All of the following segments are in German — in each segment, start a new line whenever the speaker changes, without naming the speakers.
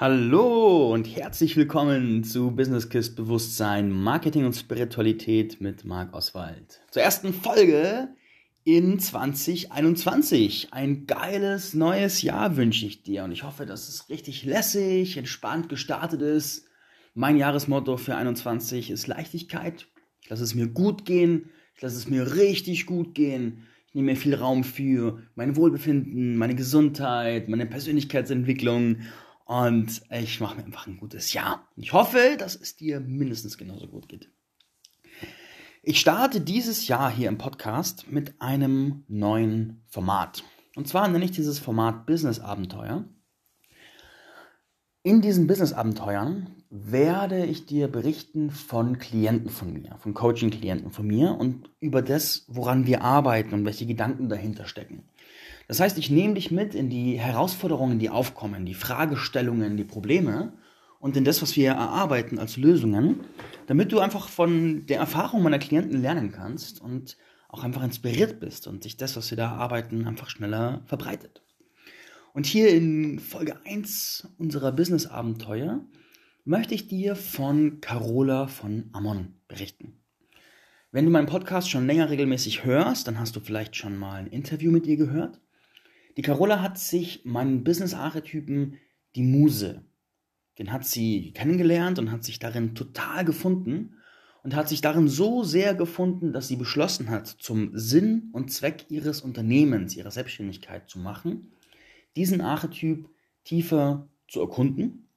Hallo und herzlich willkommen zu Business Kiss Bewusstsein, Marketing und Spiritualität mit Marc Oswald. Zur ersten Folge in 2021. Ein geiles neues Jahr wünsche ich dir und ich hoffe, dass es richtig lässig, entspannt gestartet ist. Mein Jahresmotto für 21 ist Leichtigkeit. Ich lasse es mir gut gehen. Ich lasse es mir richtig gut gehen. Ich nehme mir viel Raum für mein Wohlbefinden, meine Gesundheit, meine Persönlichkeitsentwicklung und ich mache mir einfach ein gutes Jahr. Ich hoffe, dass es dir mindestens genauso gut geht. Ich starte dieses Jahr hier im Podcast mit einem neuen Format. Und zwar nenne ich dieses Format Business Abenteuer. In diesen Business Abenteuern werde ich dir berichten von Klienten von mir, von Coaching-Klienten von mir und über das, woran wir arbeiten und welche Gedanken dahinter stecken. Das heißt, ich nehme dich mit in die Herausforderungen, die aufkommen, die Fragestellungen, die Probleme und in das, was wir erarbeiten als Lösungen, damit du einfach von der Erfahrung meiner Klienten lernen kannst und auch einfach inspiriert bist und sich das, was wir da arbeiten, einfach schneller verbreitet. Und hier in Folge 1 unserer Business-Abenteuer möchte ich dir von Carola von Ammon berichten. Wenn du meinen Podcast schon länger regelmäßig hörst, dann hast du vielleicht schon mal ein Interview mit ihr gehört. Die Carola hat sich meinen Business-Archetypen, die Muse, den hat sie kennengelernt und hat sich darin total gefunden und hat sich darin so sehr gefunden, dass sie beschlossen hat, zum Sinn und Zweck ihres Unternehmens, ihrer Selbstständigkeit zu machen, diesen Archetyp tiefer zu erkunden,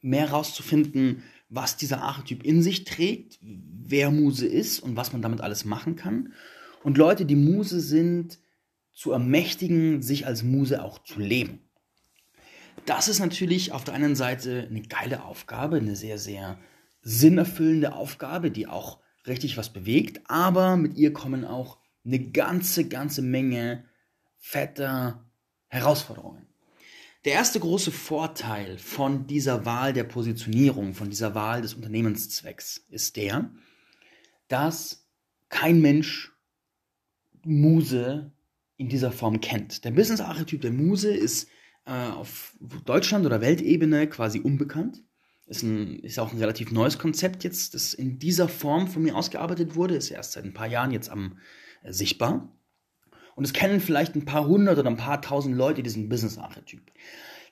mehr herauszufinden, was dieser Archetyp in sich trägt, wer Muse ist und was man damit alles machen kann. Und Leute, die Muse sind, zu ermächtigen, sich als Muse auch zu leben. Das ist natürlich auf der einen Seite eine geile Aufgabe, eine sehr, sehr sinnerfüllende Aufgabe, die auch richtig was bewegt, aber mit ihr kommen auch eine ganze, ganze Menge fetter Herausforderungen. Der erste große Vorteil von dieser Wahl der Positionierung, von dieser Wahl des Unternehmenszwecks ist der, dass kein Mensch Muse in dieser Form kennt. Der Business-Archetyp der Muse ist äh, auf Deutschland- oder Weltebene quasi unbekannt. Ist, ein, ist auch ein relativ neues Konzept jetzt, das in dieser Form von mir ausgearbeitet wurde. Ist erst seit ein paar Jahren jetzt am äh, sichtbar. Und es kennen vielleicht ein paar hundert oder ein paar tausend Leute diesen Business-Archetyp.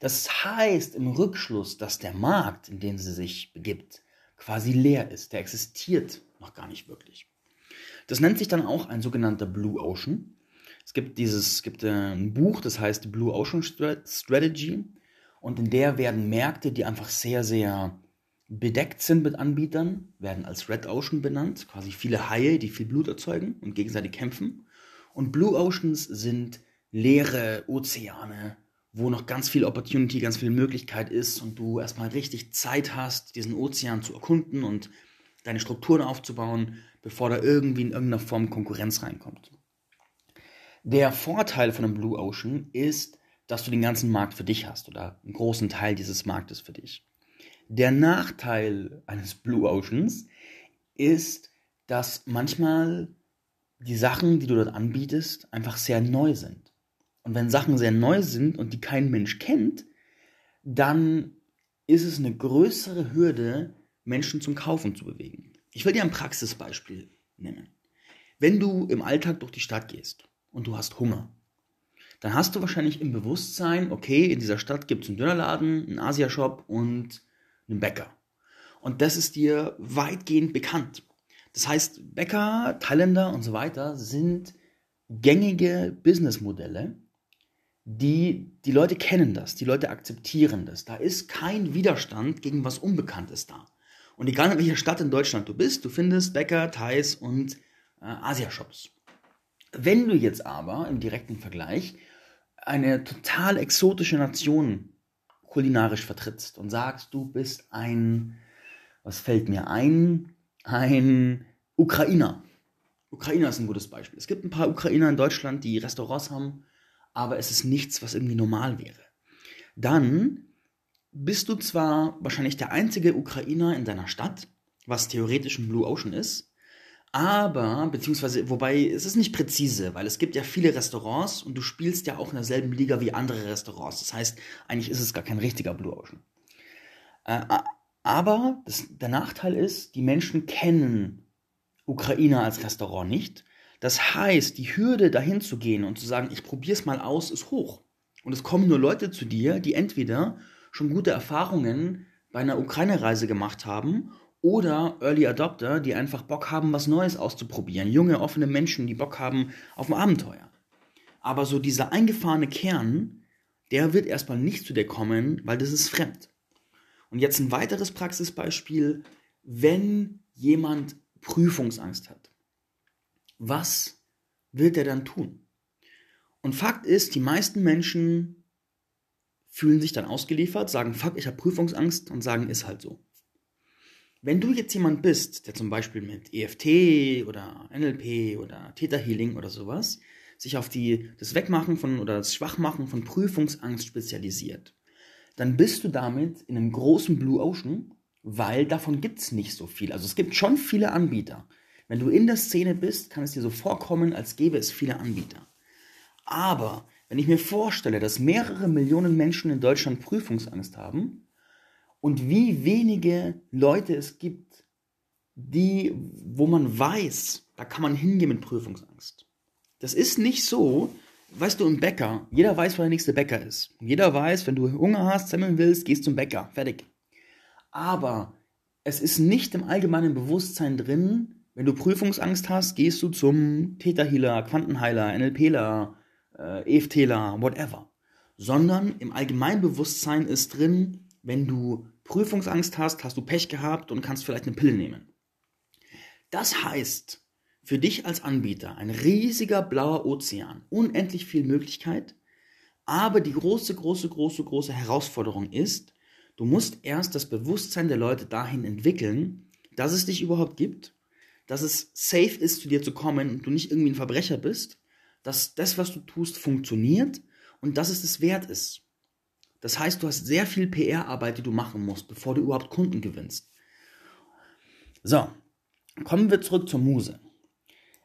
Das heißt im Rückschluss, dass der Markt, in den sie sich begibt, quasi leer ist. Der existiert noch gar nicht wirklich. Das nennt sich dann auch ein sogenannter Blue Ocean. Es gibt dieses, es gibt äh, ein Buch, das heißt Blue Ocean Strategy. Und in der werden Märkte, die einfach sehr, sehr bedeckt sind mit Anbietern, werden als Red Ocean benannt. Quasi viele Haie, die viel Blut erzeugen und gegenseitig kämpfen. Und Blue Oceans sind leere Ozeane, wo noch ganz viel Opportunity, ganz viel Möglichkeit ist und du erstmal richtig Zeit hast, diesen Ozean zu erkunden und deine Strukturen aufzubauen, bevor da irgendwie in irgendeiner Form Konkurrenz reinkommt. Der Vorteil von einem Blue Ocean ist, dass du den ganzen Markt für dich hast oder einen großen Teil dieses Marktes für dich. Der Nachteil eines Blue Oceans ist, dass manchmal die Sachen, die du dort anbietest, einfach sehr neu sind. Und wenn Sachen sehr neu sind und die kein Mensch kennt, dann ist es eine größere Hürde, Menschen zum Kaufen zu bewegen. Ich will dir ein Praxisbeispiel nennen. Wenn du im Alltag durch die Stadt gehst und du hast Hunger, dann hast du wahrscheinlich im Bewusstsein, okay, in dieser Stadt gibt es einen Dönerladen, einen Asiashop und einen Bäcker. Und das ist dir weitgehend bekannt. Das heißt, Bäcker, Thailänder und so weiter sind gängige Businessmodelle, die, die Leute kennen das, die Leute akzeptieren das. Da ist kein Widerstand gegen was Unbekanntes da. Und egal in welcher Stadt in Deutschland du bist, du findest Bäcker, Thais und äh, Asiashops. Wenn du jetzt aber im direkten Vergleich eine total exotische Nation kulinarisch vertrittst und sagst, du bist ein, was fällt mir ein, ein Ukrainer. Ukrainer ist ein gutes Beispiel. Es gibt ein paar Ukrainer in Deutschland, die Restaurants haben, aber es ist nichts, was irgendwie normal wäre. Dann bist du zwar wahrscheinlich der einzige Ukrainer in deiner Stadt, was theoretisch ein Blue Ocean ist, aber, beziehungsweise, wobei, es ist nicht präzise, weil es gibt ja viele Restaurants und du spielst ja auch in derselben Liga wie andere Restaurants. Das heißt, eigentlich ist es gar kein richtiger Blue Ocean. Äh, aber das, der Nachteil ist, die Menschen kennen Ukraine als Restaurant nicht. Das heißt, die Hürde dahin zu gehen und zu sagen, ich probiere es mal aus, ist hoch. Und es kommen nur Leute zu dir, die entweder schon gute Erfahrungen bei einer Ukraine-Reise gemacht haben oder Early Adopter, die einfach Bock haben, was Neues auszuprobieren. Junge, offene Menschen, die Bock haben auf ein Abenteuer. Aber so dieser eingefahrene Kern, der wird erstmal nicht zu dir kommen, weil das ist fremd. Und jetzt ein weiteres Praxisbeispiel, wenn jemand Prüfungsangst hat. Was wird er dann tun? Und Fakt ist, die meisten Menschen fühlen sich dann ausgeliefert, sagen, fuck, ich habe Prüfungsangst und sagen, ist halt so. Wenn du jetzt jemand bist, der zum Beispiel mit EFT oder NLP oder Theta Healing oder sowas sich auf die, das Wegmachen von oder das Schwachmachen von Prüfungsangst spezialisiert, dann bist du damit in einem großen Blue Ocean, weil davon gibt es nicht so viel. Also es gibt schon viele Anbieter. Wenn du in der Szene bist, kann es dir so vorkommen, als gäbe es viele Anbieter. Aber wenn ich mir vorstelle, dass mehrere Millionen Menschen in Deutschland Prüfungsangst haben und wie wenige Leute es gibt, die, wo man weiß, da kann man hingehen mit Prüfungsangst. Das ist nicht so, weißt du, im Bäcker, jeder weiß, wo der nächste Bäcker ist. Jeder weiß, wenn du Hunger hast, Semmeln willst, gehst zum Bäcker. Fertig. Aber es ist nicht im allgemeinen Bewusstsein drin, wenn du Prüfungsangst hast, gehst du zum Täterhealer, Quantenheiler, NLPler, äh, EFTler, whatever. Sondern im Allgemeinbewusstsein ist drin, wenn du Prüfungsangst hast, hast du Pech gehabt und kannst vielleicht eine Pille nehmen. Das heißt, für dich als Anbieter ein riesiger blauer Ozean, unendlich viel Möglichkeit, aber die große, große, große, große Herausforderung ist, du musst erst das Bewusstsein der Leute dahin entwickeln, dass es dich überhaupt gibt dass es safe ist, zu dir zu kommen und du nicht irgendwie ein Verbrecher bist, dass das, was du tust, funktioniert und dass es es wert ist. Das heißt, du hast sehr viel PR-Arbeit, die du machen musst, bevor du überhaupt Kunden gewinnst. So, kommen wir zurück zur Muse.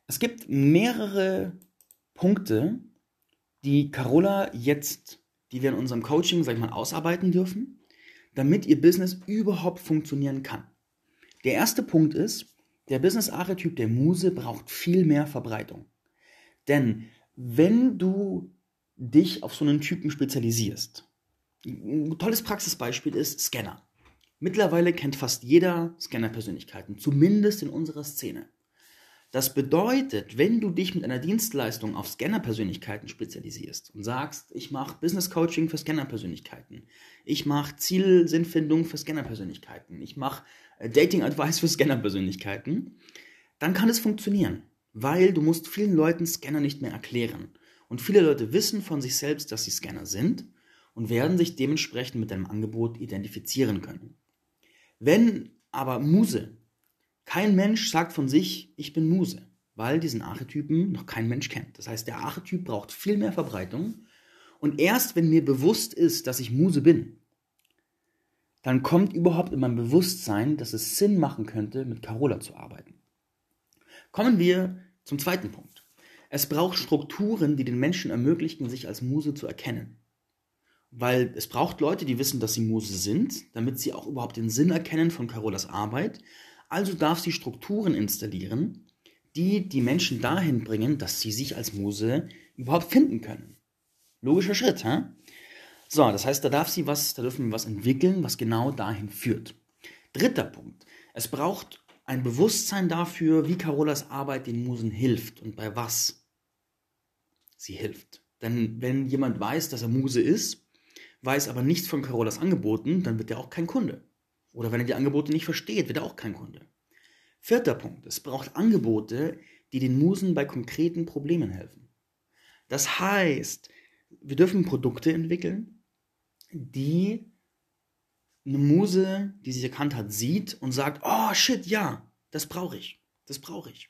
Es gibt mehrere Punkte, die Carola jetzt, die wir in unserem Coaching, sag ich mal, ausarbeiten dürfen, damit ihr Business überhaupt funktionieren kann. Der erste Punkt ist, der Business-Archetyp der Muse braucht viel mehr Verbreitung. Denn wenn du dich auf so einen Typen spezialisierst, ein tolles Praxisbeispiel ist Scanner. Mittlerweile kennt fast jeder Scanner-Persönlichkeiten, zumindest in unserer Szene. Das bedeutet, wenn du dich mit einer Dienstleistung auf Scanner-Persönlichkeiten spezialisierst und sagst, ich mache Business Coaching für Scanner-Persönlichkeiten, ich mache Zielsinnfindung für Scanner-Persönlichkeiten, ich mache äh, Dating Advice für Scanner-Persönlichkeiten, dann kann es funktionieren, weil du musst vielen Leuten Scanner nicht mehr erklären. Und viele Leute wissen von sich selbst, dass sie Scanner sind und werden sich dementsprechend mit deinem Angebot identifizieren können. Wenn aber Muse kein Mensch sagt von sich, ich bin Muse, weil diesen Archetypen noch kein Mensch kennt. Das heißt, der Archetyp braucht viel mehr Verbreitung. Und erst wenn mir bewusst ist, dass ich Muse bin, dann kommt überhaupt in mein Bewusstsein, dass es Sinn machen könnte, mit Carola zu arbeiten. Kommen wir zum zweiten Punkt. Es braucht Strukturen, die den Menschen ermöglichen, sich als Muse zu erkennen. Weil es braucht Leute, die wissen, dass sie Muse sind, damit sie auch überhaupt den Sinn erkennen von Carolas Arbeit, also darf sie Strukturen installieren, die die Menschen dahin bringen, dass sie sich als Muse überhaupt finden können. Logischer Schritt, hä? So, das heißt, da darf sie was, da dürfen wir was entwickeln, was genau dahin führt. Dritter Punkt. Es braucht ein Bewusstsein dafür, wie Carolas Arbeit den Musen hilft und bei was sie hilft. Denn wenn jemand weiß, dass er Muse ist, weiß aber nichts von Carolas Angeboten, dann wird er auch kein Kunde. Oder wenn er die Angebote nicht versteht, wird er auch kein Kunde. Vierter Punkt. Es braucht Angebote, die den Musen bei konkreten Problemen helfen. Das heißt, wir dürfen Produkte entwickeln, die eine Muse, die sich erkannt hat, sieht und sagt, oh shit, ja, das brauche ich. Das brauche ich.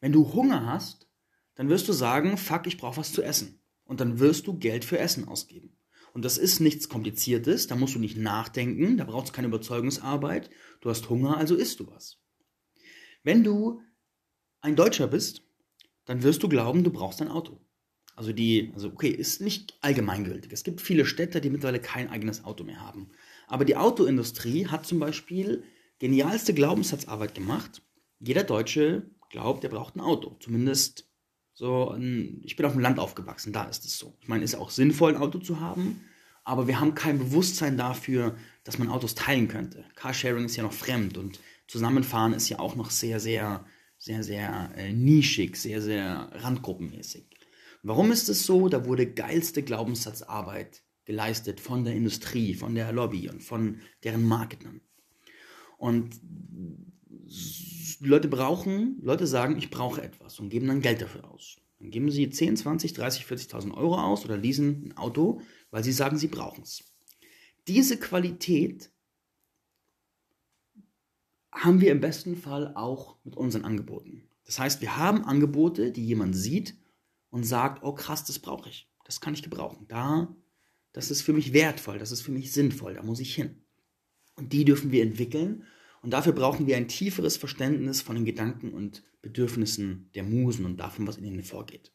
Wenn du Hunger hast, dann wirst du sagen, fuck, ich brauche was zu essen. Und dann wirst du Geld für Essen ausgeben. Und das ist nichts Kompliziertes, da musst du nicht nachdenken, da brauchst du keine Überzeugungsarbeit. Du hast Hunger, also isst du was. Wenn du ein Deutscher bist, dann wirst du glauben, du brauchst ein Auto. Also die, also okay, ist nicht allgemeingültig. Es gibt viele Städte, die mittlerweile kein eigenes Auto mehr haben. Aber die Autoindustrie hat zum Beispiel genialste Glaubenssatzarbeit gemacht. Jeder Deutsche glaubt, er braucht ein Auto. Zumindest so, ein, ich bin auf dem Land aufgewachsen, da ist es so. Ich meine, es ist auch sinnvoll, ein Auto zu haben, aber wir haben kein Bewusstsein dafür, dass man Autos teilen könnte. Carsharing ist ja noch fremd und Zusammenfahren ist ja auch noch sehr, sehr, sehr, sehr äh, nischig, sehr, sehr randgruppenmäßig. Warum ist es so? Da wurde geilste Glaubenssatzarbeit geleistet von der Industrie, von der Lobby und von deren Marketern. Und Leute brauchen, Leute sagen, ich brauche etwas und geben dann Geld dafür aus. Dann geben sie 10, 20, 30, 40.000 Euro aus oder leasen ein Auto, weil sie sagen, sie brauchen es. Diese Qualität haben wir im besten Fall auch mit unseren Angeboten. Das heißt, wir haben Angebote, die jemand sieht und sagt, oh krass, das brauche ich. Das kann ich gebrauchen. Da, das ist für mich wertvoll, das ist für mich sinnvoll, da muss ich hin. Und die dürfen wir entwickeln. Und dafür brauchen wir ein tieferes Verständnis von den Gedanken und Bedürfnissen der Musen und davon, was in ihnen vorgeht.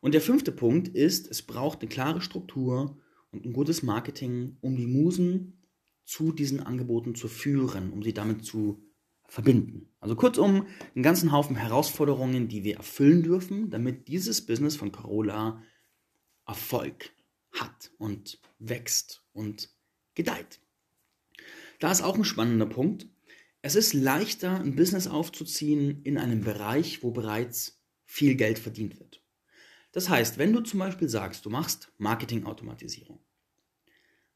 Und der fünfte Punkt ist, es braucht eine klare Struktur und ein gutes Marketing, um die Musen zu diesen Angeboten zu führen, um sie damit zu verbinden. Also kurzum, einen ganzen Haufen Herausforderungen, die wir erfüllen dürfen, damit dieses Business von Corolla Erfolg hat und wächst und gedeiht. Da ist auch ein spannender Punkt. Es ist leichter, ein Business aufzuziehen in einem Bereich, wo bereits viel Geld verdient wird. Das heißt, wenn du zum Beispiel sagst, du machst Marketingautomatisierung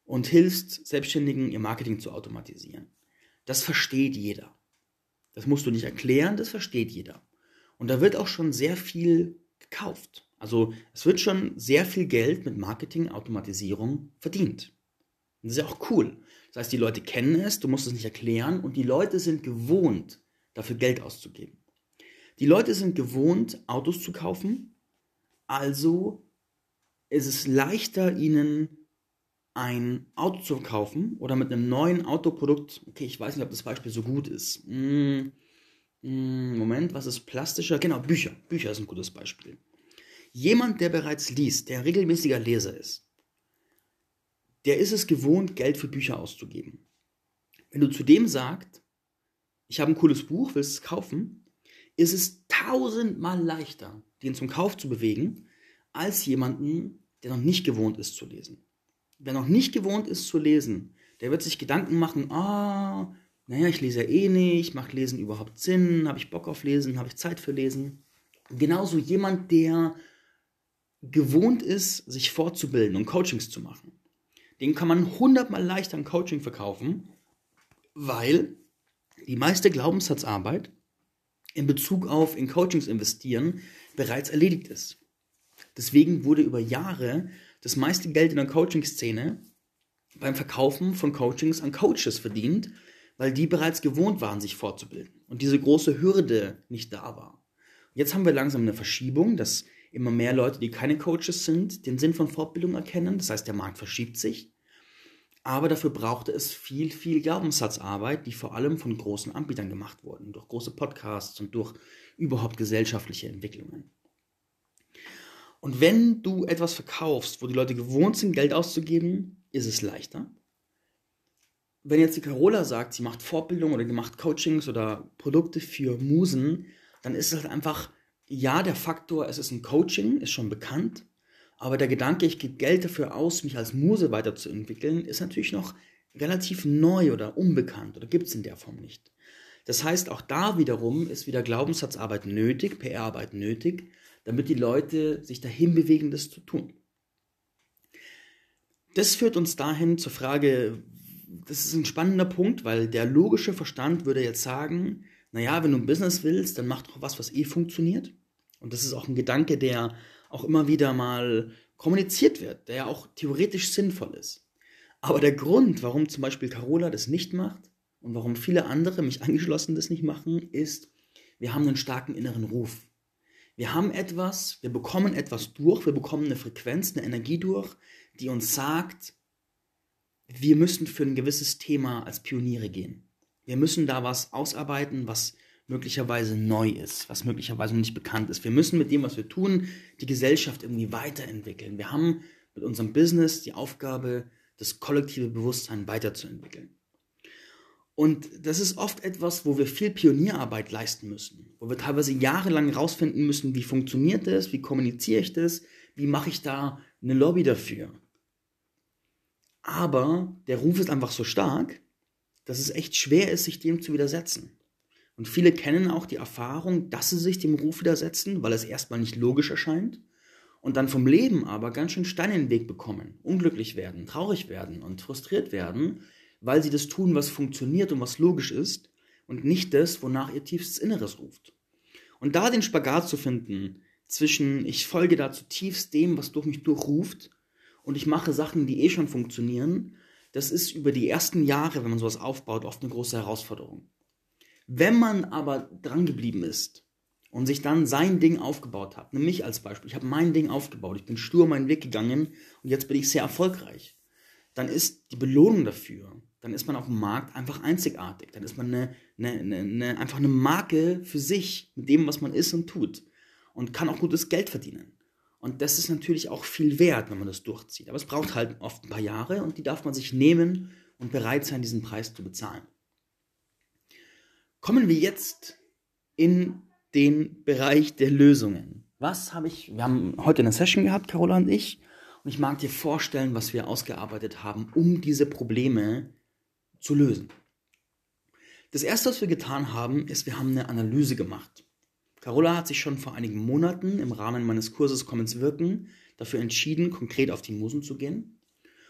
und hilfst Selbstständigen, ihr Marketing zu automatisieren, das versteht jeder. Das musst du nicht erklären, das versteht jeder. Und da wird auch schon sehr viel gekauft. Also es wird schon sehr viel Geld mit Marketing-Automatisierung verdient. Das ist ja auch cool. Das heißt, die Leute kennen es, du musst es nicht erklären und die Leute sind gewohnt, dafür Geld auszugeben. Die Leute sind gewohnt, Autos zu kaufen, also ist es leichter, ihnen ein Auto zu kaufen oder mit einem neuen Autoprodukt, okay, ich weiß nicht, ob das Beispiel so gut ist. Hm, hm, Moment, was ist plastischer? Genau, Bücher. Bücher ist ein gutes Beispiel. Jemand, der bereits liest, der regelmäßiger Leser ist, der ist es gewohnt, Geld für Bücher auszugeben. Wenn du zu dem sagst, ich habe ein cooles Buch, willst es kaufen, ist es tausendmal leichter, den zum Kauf zu bewegen, als jemanden, der noch nicht gewohnt ist zu lesen. Wer noch nicht gewohnt ist zu lesen, der wird sich Gedanken machen, ah, naja, ich lese ja eh nicht, macht Lesen überhaupt Sinn, habe ich Bock auf Lesen, habe ich Zeit für Lesen. Genauso jemand, der gewohnt ist, sich fortzubilden und Coachings zu machen den kann man hundertmal leichter ein Coaching verkaufen, weil die meiste Glaubenssatzarbeit in Bezug auf in Coachings investieren bereits erledigt ist. Deswegen wurde über Jahre das meiste Geld in der Coaching-Szene beim Verkaufen von Coachings an Coaches verdient, weil die bereits gewohnt waren, sich fortzubilden und diese große Hürde nicht da war. Jetzt haben wir langsam eine Verschiebung, dass immer mehr Leute, die keine Coaches sind, den Sinn von Fortbildung erkennen. Das heißt, der Markt verschiebt sich. Aber dafür brauchte es viel, viel Glaubenssatzarbeit, die vor allem von großen Anbietern gemacht wurden, durch große Podcasts und durch überhaupt gesellschaftliche Entwicklungen. Und wenn du etwas verkaufst, wo die Leute gewohnt sind, Geld auszugeben, ist es leichter. Wenn jetzt die Carola sagt, sie macht Fortbildung oder sie macht Coachings oder Produkte für Musen, dann ist es halt einfach ja, der Faktor, es ist ein Coaching, ist schon bekannt, aber der Gedanke, ich gebe Geld dafür aus, mich als Muse weiterzuentwickeln, ist natürlich noch relativ neu oder unbekannt oder gibt es in der Form nicht. Das heißt, auch da wiederum ist wieder Glaubenssatzarbeit nötig, PR-Arbeit nötig, damit die Leute sich dahin bewegen, das zu tun. Das führt uns dahin zur Frage, das ist ein spannender Punkt, weil der logische Verstand würde jetzt sagen, naja, wenn du ein Business willst, dann mach doch was, was eh funktioniert. Und das ist auch ein Gedanke, der auch immer wieder mal kommuniziert wird, der ja auch theoretisch sinnvoll ist. Aber der Grund, warum zum Beispiel Carola das nicht macht und warum viele andere, mich angeschlossen, das nicht machen, ist, wir haben einen starken inneren Ruf. Wir haben etwas, wir bekommen etwas durch, wir bekommen eine Frequenz, eine Energie durch, die uns sagt, wir müssen für ein gewisses Thema als Pioniere gehen. Wir müssen da was ausarbeiten, was möglicherweise neu ist, was möglicherweise nicht bekannt ist. Wir müssen mit dem, was wir tun, die Gesellschaft irgendwie weiterentwickeln. Wir haben mit unserem Business die Aufgabe, das kollektive Bewusstsein weiterzuentwickeln. Und das ist oft etwas, wo wir viel Pionierarbeit leisten müssen, wo wir teilweise jahrelang herausfinden müssen, wie funktioniert das, wie kommuniziere ich das, wie mache ich da eine Lobby dafür. Aber der Ruf ist einfach so stark, dass es echt schwer ist, sich dem zu widersetzen. Und viele kennen auch die Erfahrung, dass sie sich dem Ruf widersetzen, weil es erstmal nicht logisch erscheint und dann vom Leben aber ganz schön Steine in den Weg bekommen, unglücklich werden, traurig werden und frustriert werden, weil sie das tun, was funktioniert und was logisch ist und nicht das, wonach ihr tiefstes Inneres ruft. Und da den Spagat zu finden zwischen ich folge da zutiefst dem, was durch mich durchruft und ich mache Sachen, die eh schon funktionieren, das ist über die ersten Jahre, wenn man sowas aufbaut, oft eine große Herausforderung. Wenn man aber dran geblieben ist und sich dann sein Ding aufgebaut hat, nämlich als Beispiel, ich habe mein Ding aufgebaut, ich bin stur meinen Weg gegangen und jetzt bin ich sehr erfolgreich, dann ist die Belohnung dafür, dann ist man auf dem Markt einfach einzigartig, dann ist man eine, eine, eine, einfach eine Marke für sich mit dem, was man ist und tut und kann auch gutes Geld verdienen. Und das ist natürlich auch viel wert, wenn man das durchzieht. Aber es braucht halt oft ein paar Jahre und die darf man sich nehmen und bereit sein, diesen Preis zu bezahlen. Kommen wir jetzt in den Bereich der Lösungen. Was habe ich, wir haben heute eine Session gehabt, Carola und ich, und ich mag dir vorstellen, was wir ausgearbeitet haben, um diese Probleme zu lösen. Das erste, was wir getan haben, ist, wir haben eine Analyse gemacht. Carola hat sich schon vor einigen Monaten im Rahmen meines Kurses Commons Wirken dafür entschieden, konkret auf die Musen zu gehen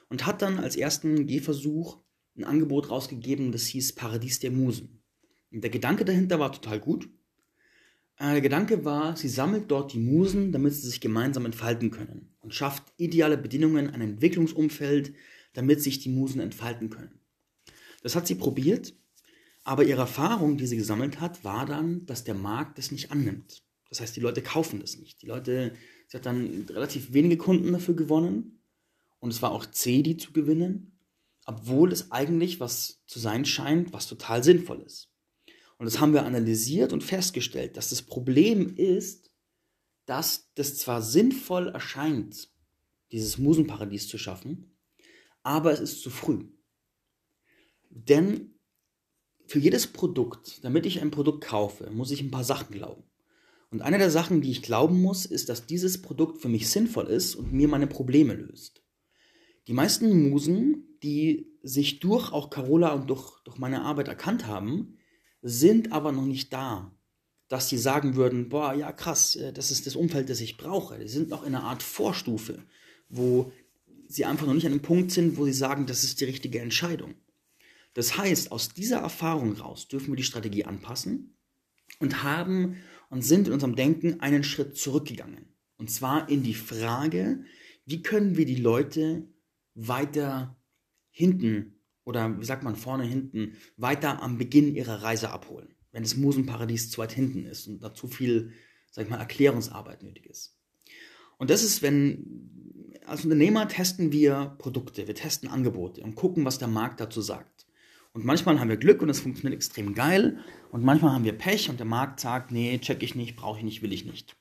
und hat dann als ersten Gehversuch ein Angebot rausgegeben, das hieß Paradies der Musen. Der Gedanke dahinter war total gut. Äh, der Gedanke war, sie sammelt dort die Musen, damit sie sich gemeinsam entfalten können und schafft ideale Bedingungen, ein Entwicklungsumfeld, damit sich die Musen entfalten können. Das hat sie probiert, aber ihre Erfahrung, die sie gesammelt hat, war dann, dass der Markt das nicht annimmt. Das heißt, die Leute kaufen das nicht. Die Leute, sie hat dann relativ wenige Kunden dafür gewonnen und es war auch zäh, die zu gewinnen, obwohl es eigentlich was zu sein scheint, was total sinnvoll ist. Und das haben wir analysiert und festgestellt, dass das Problem ist, dass das zwar sinnvoll erscheint, dieses Musenparadies zu schaffen, aber es ist zu früh. Denn für jedes Produkt, damit ich ein Produkt kaufe, muss ich ein paar Sachen glauben. Und eine der Sachen, die ich glauben muss, ist, dass dieses Produkt für mich sinnvoll ist und mir meine Probleme löst. Die meisten Musen, die sich durch auch Carola und durch, durch meine Arbeit erkannt haben, sind aber noch nicht da, dass sie sagen würden, boah, ja krass, äh, das ist das Umfeld, das ich brauche. Die sind noch in einer Art Vorstufe, wo sie einfach noch nicht an einem Punkt sind, wo sie sagen, das ist die richtige Entscheidung. Das heißt, aus dieser Erfahrung raus dürfen wir die Strategie anpassen und haben und sind in unserem Denken einen Schritt zurückgegangen. Und zwar in die Frage, wie können wir die Leute weiter hinten oder wie sagt man vorne hinten, weiter am Beginn ihrer Reise abholen, wenn das Musenparadies zu weit hinten ist und da zu viel, sag ich mal, Erklärungsarbeit nötig ist. Und das ist, wenn, als Unternehmer testen wir Produkte, wir testen Angebote und gucken, was der Markt dazu sagt. Und manchmal haben wir Glück und es funktioniert extrem geil. Und manchmal haben wir Pech und der Markt sagt, nee, check ich nicht, brauche ich nicht, will ich nicht.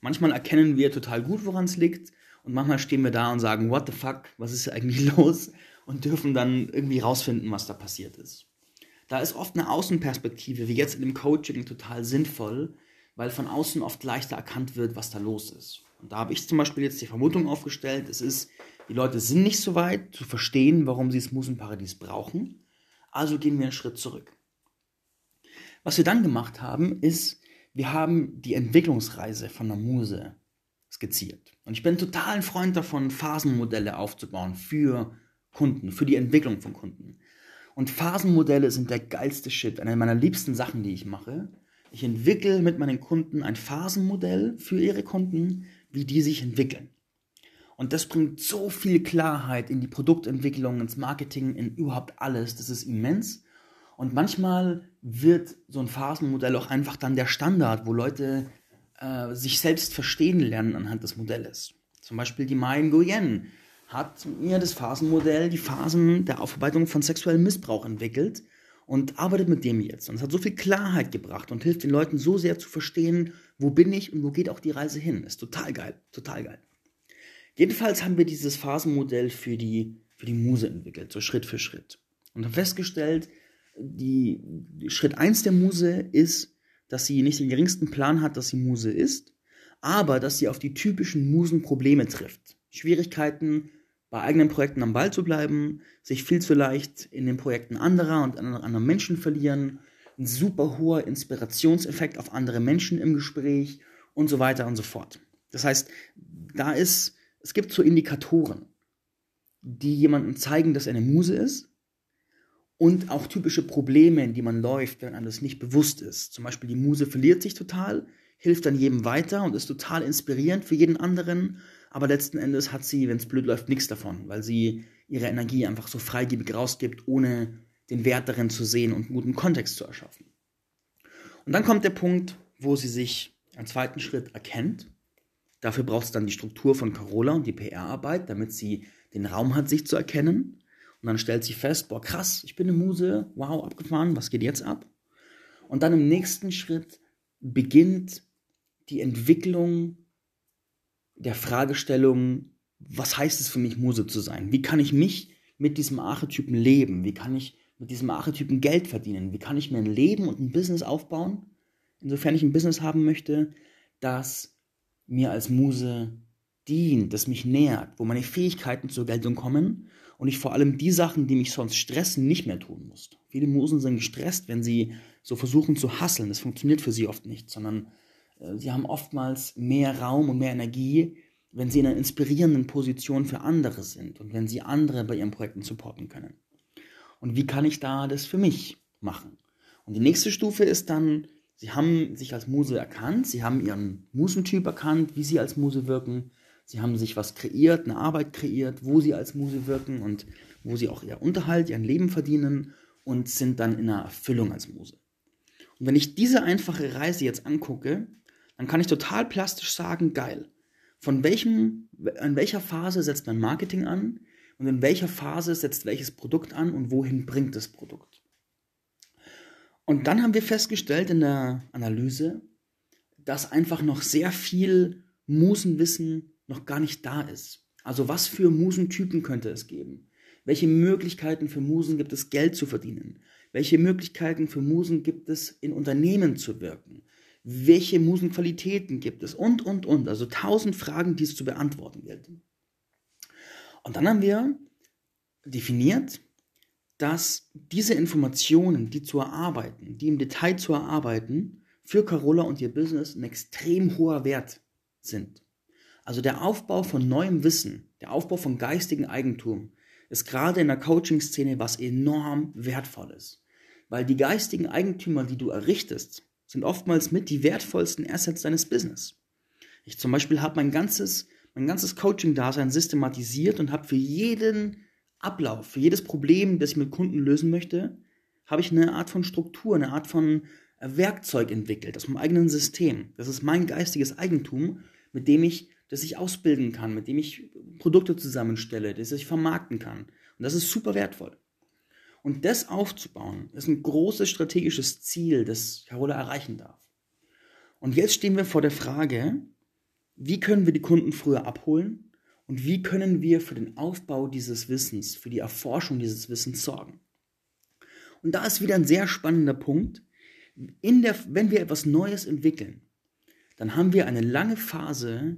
Manchmal erkennen wir total gut, woran es liegt. Und manchmal stehen wir da und sagen, what the fuck, was ist eigentlich los? Und dürfen dann irgendwie rausfinden, was da passiert ist. Da ist oft eine Außenperspektive, wie jetzt in dem Coaching, total sinnvoll, weil von außen oft leichter erkannt wird, was da los ist. Und da habe ich zum Beispiel jetzt die Vermutung aufgestellt, es ist, die Leute sind nicht so weit zu verstehen, warum sie das Musenparadies brauchen. Also gehen wir einen Schritt zurück. Was wir dann gemacht haben, ist, wir haben die Entwicklungsreise von der Muse skizziert. Und ich bin total ein Freund davon, Phasenmodelle aufzubauen für Kunden, für die Entwicklung von Kunden. Und Phasenmodelle sind der geilste Shit, eine meiner liebsten Sachen, die ich mache. Ich entwickle mit meinen Kunden ein Phasenmodell für ihre Kunden, wie die sich entwickeln. Und das bringt so viel Klarheit in die Produktentwicklung, ins Marketing, in überhaupt alles. Das ist immens. Und manchmal wird so ein Phasenmodell auch einfach dann der Standard, wo Leute äh, sich selbst verstehen lernen anhand des Modells. Zum Beispiel die Mayen Goyen hat mir das Phasenmodell, die Phasen der Aufarbeitung von sexuellem Missbrauch entwickelt und arbeitet mit dem jetzt. Und es hat so viel Klarheit gebracht und hilft den Leuten so sehr zu verstehen, wo bin ich und wo geht auch die Reise hin. Ist total geil, total geil. Jedenfalls haben wir dieses Phasenmodell für die für die Muse entwickelt, so Schritt für Schritt. Und habe festgestellt, die, die Schritt 1 der Muse ist, dass sie nicht den geringsten Plan hat, dass sie Muse ist, aber dass sie auf die typischen Musenprobleme trifft. Schwierigkeiten, bei eigenen Projekten am Ball zu bleiben, sich viel zu leicht in den Projekten anderer und anderen Menschen verlieren, ein super hoher Inspirationseffekt auf andere Menschen im Gespräch und so weiter und so fort. Das heißt, da ist, es gibt so Indikatoren, die jemandem zeigen, dass er eine Muse ist und auch typische Probleme, in die man läuft, wenn einem das nicht bewusst ist. Zum Beispiel die Muse verliert sich total, hilft dann jedem weiter und ist total inspirierend für jeden anderen, aber letzten Endes hat sie, wenn es blöd läuft, nichts davon, weil sie ihre Energie einfach so freigebig rausgibt, ohne den Wert darin zu sehen und einen guten Kontext zu erschaffen. Und dann kommt der Punkt, wo sie sich einen zweiten Schritt erkennt. Dafür braucht es dann die Struktur von Carola und die PR-Arbeit, damit sie den Raum hat, sich zu erkennen. Und dann stellt sie fest, boah, krass, ich bin eine Muse, wow, abgefahren, was geht jetzt ab? Und dann im nächsten Schritt beginnt die Entwicklung der Fragestellung, was heißt es für mich, Muse zu sein? Wie kann ich mich mit diesem Archetypen leben? Wie kann ich mit diesem Archetypen Geld verdienen? Wie kann ich mir ein Leben und ein Business aufbauen, insofern ich ein Business haben möchte, das mir als Muse dient, das mich nährt, wo meine Fähigkeiten zur Geltung kommen und ich vor allem die Sachen, die mich sonst stressen, nicht mehr tun muss. Viele Musen sind gestresst, wenn sie so versuchen zu hasseln. Das funktioniert für sie oft nicht, sondern sie haben oftmals mehr Raum und mehr Energie, wenn sie in einer inspirierenden Position für andere sind und wenn sie andere bei ihren Projekten supporten können. Und wie kann ich da das für mich machen? Und die nächste Stufe ist dann, sie haben sich als Muse erkannt, sie haben ihren Musentyp erkannt, wie sie als Muse wirken, sie haben sich was kreiert, eine Arbeit kreiert, wo sie als Muse wirken und wo sie auch ihr Unterhalt, ihr Leben verdienen und sind dann in einer Erfüllung als Muse. Und wenn ich diese einfache Reise jetzt angucke, dann kann ich total plastisch sagen, geil. Von welchem, in welcher Phase setzt mein Marketing an und in welcher Phase setzt welches Produkt an und wohin bringt das Produkt. Und dann haben wir festgestellt in der Analyse, dass einfach noch sehr viel Musenwissen noch gar nicht da ist. Also was für Musentypen könnte es geben? Welche Möglichkeiten für Musen gibt es, Geld zu verdienen? Welche Möglichkeiten für Musen gibt es, in Unternehmen zu wirken? Welche Musenqualitäten gibt es und, und, und. Also tausend Fragen, die es zu beantworten gilt. Und dann haben wir definiert, dass diese Informationen, die zu erarbeiten, die im Detail zu erarbeiten, für Carola und ihr Business ein extrem hoher Wert sind. Also der Aufbau von neuem Wissen, der Aufbau von geistigem Eigentum ist gerade in der Coaching-Szene was enorm wertvolles. Weil die geistigen Eigentümer, die du errichtest, sind oftmals mit die wertvollsten Assets deines Business. Ich zum Beispiel habe mein ganzes, mein ganzes Coaching-Dasein systematisiert und habe für jeden Ablauf, für jedes Problem, das ich mit Kunden lösen möchte, habe ich eine Art von Struktur, eine Art von äh, Werkzeug entwickelt aus meinem eigenen System. Das ist mein geistiges Eigentum, mit dem ich, das ich ausbilden kann, mit dem ich Produkte zusammenstelle, das ich vermarkten kann. Und das ist super wertvoll. Und das aufzubauen, ist ein großes strategisches Ziel, das Carola erreichen darf. Und jetzt stehen wir vor der Frage, wie können wir die Kunden früher abholen und wie können wir für den Aufbau dieses Wissens, für die Erforschung dieses Wissens sorgen. Und da ist wieder ein sehr spannender Punkt. In der, wenn wir etwas Neues entwickeln, dann haben wir eine lange Phase,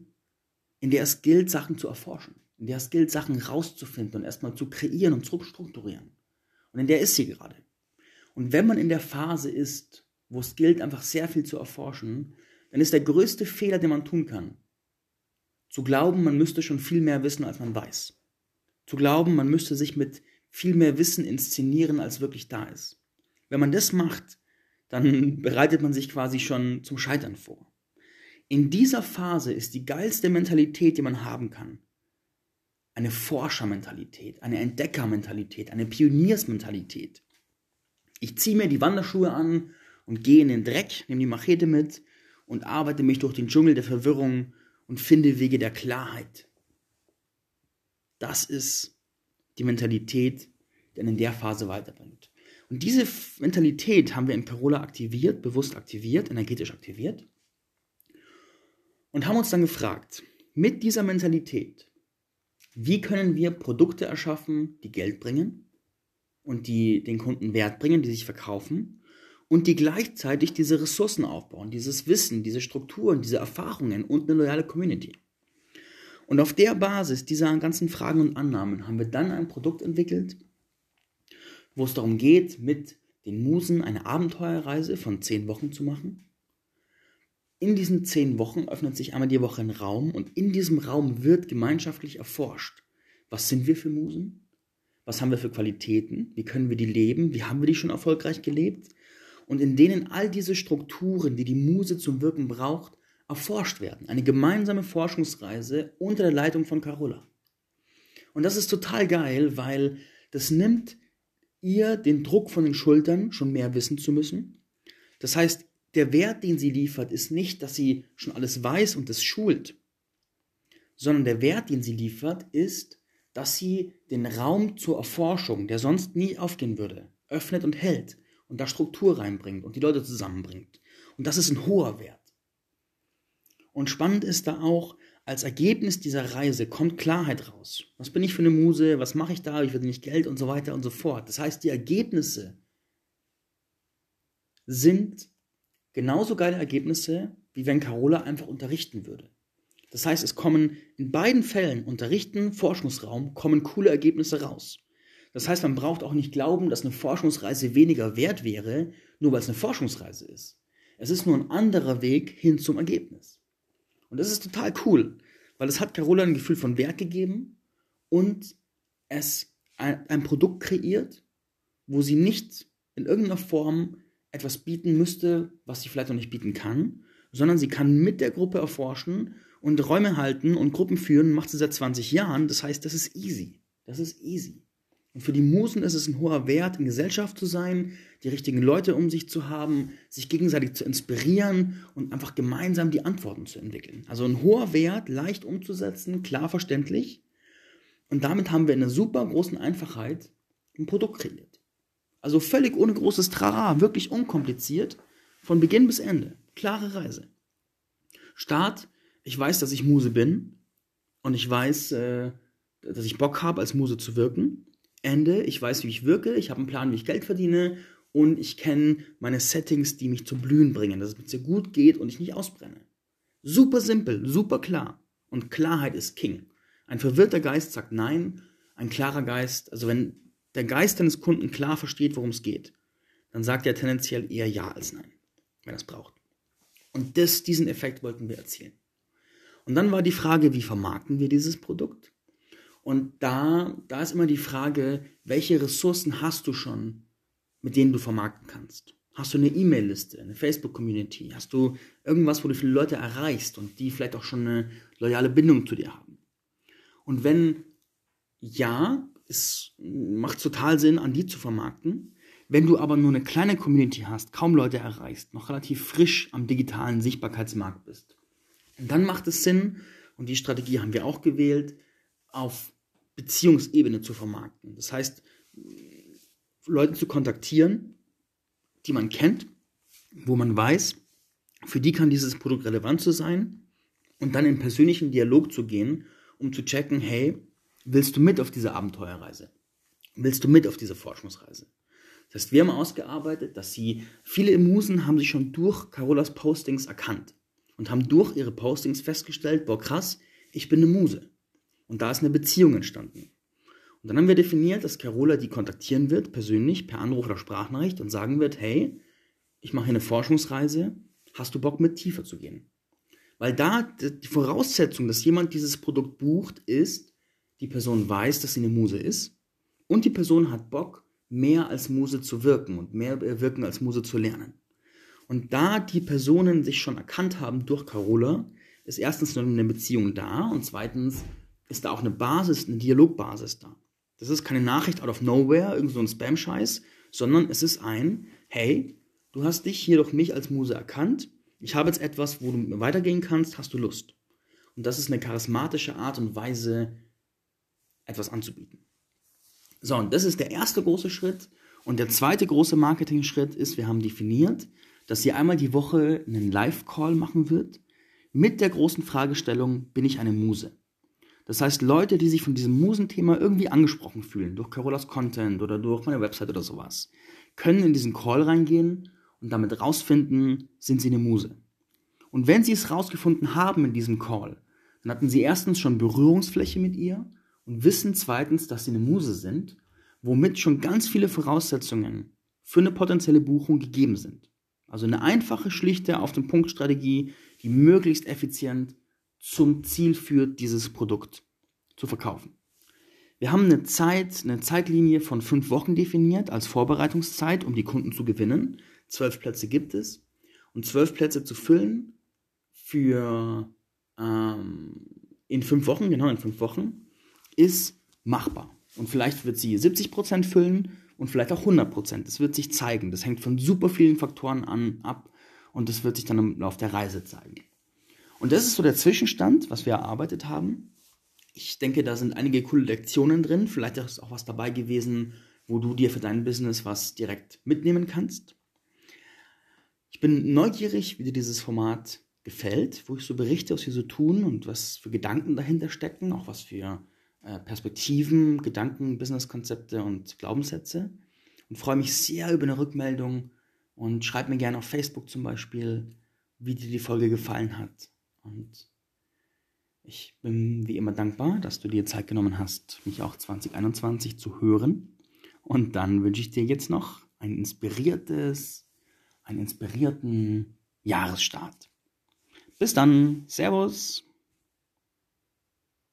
in der es gilt, Sachen zu erforschen, in der es gilt, Sachen rauszufinden und erstmal zu kreieren und zu strukturieren. Und in der ist sie gerade. Und wenn man in der Phase ist, wo es gilt, einfach sehr viel zu erforschen, dann ist der größte Fehler, den man tun kann, zu glauben, man müsste schon viel mehr wissen, als man weiß. Zu glauben, man müsste sich mit viel mehr Wissen inszenieren, als wirklich da ist. Wenn man das macht, dann bereitet man sich quasi schon zum Scheitern vor. In dieser Phase ist die geilste Mentalität, die man haben kann, eine Forschermentalität, eine Entdeckermentalität, eine Pioniersmentalität. Ich ziehe mir die Wanderschuhe an und gehe in den Dreck, nehme die Machete mit und arbeite mich durch den Dschungel der Verwirrung und finde Wege der Klarheit. Das ist die Mentalität, die einen in der Phase weiterbringt. Und diese Mentalität haben wir in Carola aktiviert, bewusst aktiviert, energetisch aktiviert und haben uns dann gefragt, mit dieser Mentalität, wie können wir Produkte erschaffen, die Geld bringen und die den Kunden Wert bringen, die sich verkaufen und die gleichzeitig diese Ressourcen aufbauen, dieses Wissen, diese Strukturen, diese Erfahrungen und eine loyale Community. Und auf der Basis dieser ganzen Fragen und Annahmen haben wir dann ein Produkt entwickelt, wo es darum geht, mit den Musen eine Abenteuerreise von zehn Wochen zu machen. In diesen zehn Wochen öffnet sich einmal die Woche ein Raum und in diesem Raum wird gemeinschaftlich erforscht, was sind wir für Musen, was haben wir für Qualitäten, wie können wir die leben, wie haben wir die schon erfolgreich gelebt und in denen all diese Strukturen, die die Muse zum Wirken braucht, erforscht werden. Eine gemeinsame Forschungsreise unter der Leitung von Carola. Und das ist total geil, weil das nimmt ihr den Druck von den Schultern, schon mehr wissen zu müssen. Das heißt, der Wert, den sie liefert, ist nicht, dass sie schon alles weiß und es schult, sondern der Wert, den sie liefert, ist, dass sie den Raum zur Erforschung, der sonst nie aufgehen würde, öffnet und hält und da Struktur reinbringt und die Leute zusammenbringt. Und das ist ein hoher Wert. Und spannend ist da auch, als Ergebnis dieser Reise kommt Klarheit raus. Was bin ich für eine Muse? Was mache ich da? Wie verdiene ich Geld? Und so weiter und so fort. Das heißt, die Ergebnisse sind genauso geile Ergebnisse, wie wenn Carola einfach unterrichten würde. Das heißt, es kommen in beiden Fällen, Unterrichten, Forschungsraum, kommen coole Ergebnisse raus. Das heißt, man braucht auch nicht glauben, dass eine Forschungsreise weniger wert wäre, nur weil es eine Forschungsreise ist. Es ist nur ein anderer Weg hin zum Ergebnis. Und das ist total cool, weil es hat Carola ein Gefühl von Wert gegeben und es ein, ein Produkt kreiert, wo sie nicht in irgendeiner Form etwas bieten müsste, was sie vielleicht noch nicht bieten kann, sondern sie kann mit der Gruppe erforschen und Räume halten und Gruppen führen, macht sie seit 20 Jahren. Das heißt, das ist easy. Das ist easy. Und für die Musen ist es ein hoher Wert, in Gesellschaft zu sein, die richtigen Leute um sich zu haben, sich gegenseitig zu inspirieren und einfach gemeinsam die Antworten zu entwickeln. Also ein hoher Wert, leicht umzusetzen, klar verständlich. Und damit haben wir in einer super großen Einfachheit ein Produkt kreiert. Also völlig ohne großes Trara, wirklich unkompliziert, von Beginn bis Ende. Klare Reise. Start, ich weiß, dass ich Muse bin und ich weiß, äh, dass ich Bock habe, als Muse zu wirken. Ende, ich weiß, wie ich wirke, ich habe einen Plan, wie ich Geld verdiene und ich kenne meine Settings, die mich zum Blühen bringen, dass es mir sehr gut geht und ich nicht ausbrenne. Super simpel, super klar. Und Klarheit ist King. Ein verwirrter Geist sagt Nein, ein klarer Geist, also wenn der Geist deines Kunden klar versteht, worum es geht, dann sagt er tendenziell eher Ja als Nein, wenn er es braucht. Und das, diesen Effekt wollten wir erzielen. Und dann war die Frage, wie vermarkten wir dieses Produkt? Und da, da ist immer die Frage, welche Ressourcen hast du schon, mit denen du vermarkten kannst? Hast du eine E-Mail-Liste, eine Facebook-Community? Hast du irgendwas, wo du viele Leute erreichst und die vielleicht auch schon eine loyale Bindung zu dir haben? Und wenn ja, es macht total Sinn, an die zu vermarkten. Wenn du aber nur eine kleine Community hast, kaum Leute erreichst, noch relativ frisch am digitalen Sichtbarkeitsmarkt bist, dann macht es Sinn, und die Strategie haben wir auch gewählt, auf Beziehungsebene zu vermarkten. Das heißt, Leute zu kontaktieren, die man kennt, wo man weiß, für die kann dieses Produkt relevant zu sein und dann in persönlichen Dialog zu gehen, um zu checken, hey, willst du mit auf diese Abenteuerreise? Willst du mit auf diese Forschungsreise? Das heißt, wir haben ausgearbeitet, dass sie, viele Musen haben sich schon durch Carolas Postings erkannt und haben durch ihre Postings festgestellt, boah krass, ich bin eine Muse. Und da ist eine Beziehung entstanden. Und dann haben wir definiert, dass Carola die kontaktieren wird, persönlich, per Anruf oder Sprachnachricht und sagen wird, hey, ich mache hier eine Forschungsreise, hast du Bock mit tiefer zu gehen? Weil da die Voraussetzung, dass jemand dieses Produkt bucht, ist, die Person weiß, dass sie eine Muse ist und die Person hat Bock, mehr als Muse zu wirken und mehr wirken als Muse zu lernen. Und da die Personen sich schon erkannt haben durch Carola, ist erstens eine Beziehung da und zweitens ist da auch eine Basis, eine Dialogbasis da. Das ist keine Nachricht out of nowhere, irgend so ein Spam-Scheiß, sondern es ist ein, hey, du hast dich hier durch mich als Muse erkannt, ich habe jetzt etwas, wo du mit mir weitergehen kannst, hast du Lust? Und das ist eine charismatische Art und Weise, etwas anzubieten. So, und das ist der erste große Schritt. Und der zweite große Marketing-Schritt ist, wir haben definiert, dass sie einmal die Woche einen Live-Call machen wird mit der großen Fragestellung, bin ich eine Muse? Das heißt, Leute, die sich von diesem Musenthema irgendwie angesprochen fühlen, durch Carolas Content oder durch meine Website oder sowas, können in diesen Call reingehen und damit rausfinden, sind sie eine Muse. Und wenn sie es rausgefunden haben in diesem Call, dann hatten sie erstens schon Berührungsfläche mit ihr und wissen zweitens, dass sie eine Muse sind, womit schon ganz viele Voraussetzungen für eine potenzielle Buchung gegeben sind. Also eine einfache, schlichte, auf den Punkt Strategie, die möglichst effizient zum Ziel führt, dieses Produkt zu verkaufen. Wir haben eine Zeit, eine Zeitlinie von fünf Wochen definiert als Vorbereitungszeit, um die Kunden zu gewinnen. Zwölf Plätze gibt es. Und zwölf Plätze zu füllen für ähm, in fünf Wochen, genau in fünf Wochen, ist machbar. Und vielleicht wird sie 70% füllen und vielleicht auch 100%. Das wird sich zeigen. Das hängt von super vielen Faktoren an, ab und das wird sich dann im Laufe der Reise zeigen. Und das ist so der Zwischenstand, was wir erarbeitet haben. Ich denke, da sind einige coole Lektionen drin. Vielleicht ist auch was dabei gewesen, wo du dir für dein Business was direkt mitnehmen kannst. Ich bin neugierig, wie dir dieses Format gefällt, wo ich so berichte, was wir so tun und was für Gedanken dahinter stecken, auch was für Perspektiven, Gedanken, Businesskonzepte und Glaubenssätze. Und freue mich sehr über eine Rückmeldung und schreib mir gerne auf Facebook zum Beispiel, wie dir die Folge gefallen hat. Und ich bin wie immer dankbar, dass du dir Zeit genommen hast, mich auch 2021 zu hören. Und dann wünsche ich dir jetzt noch ein inspiriertes, einen inspirierten Jahresstart. Bis dann. Servus.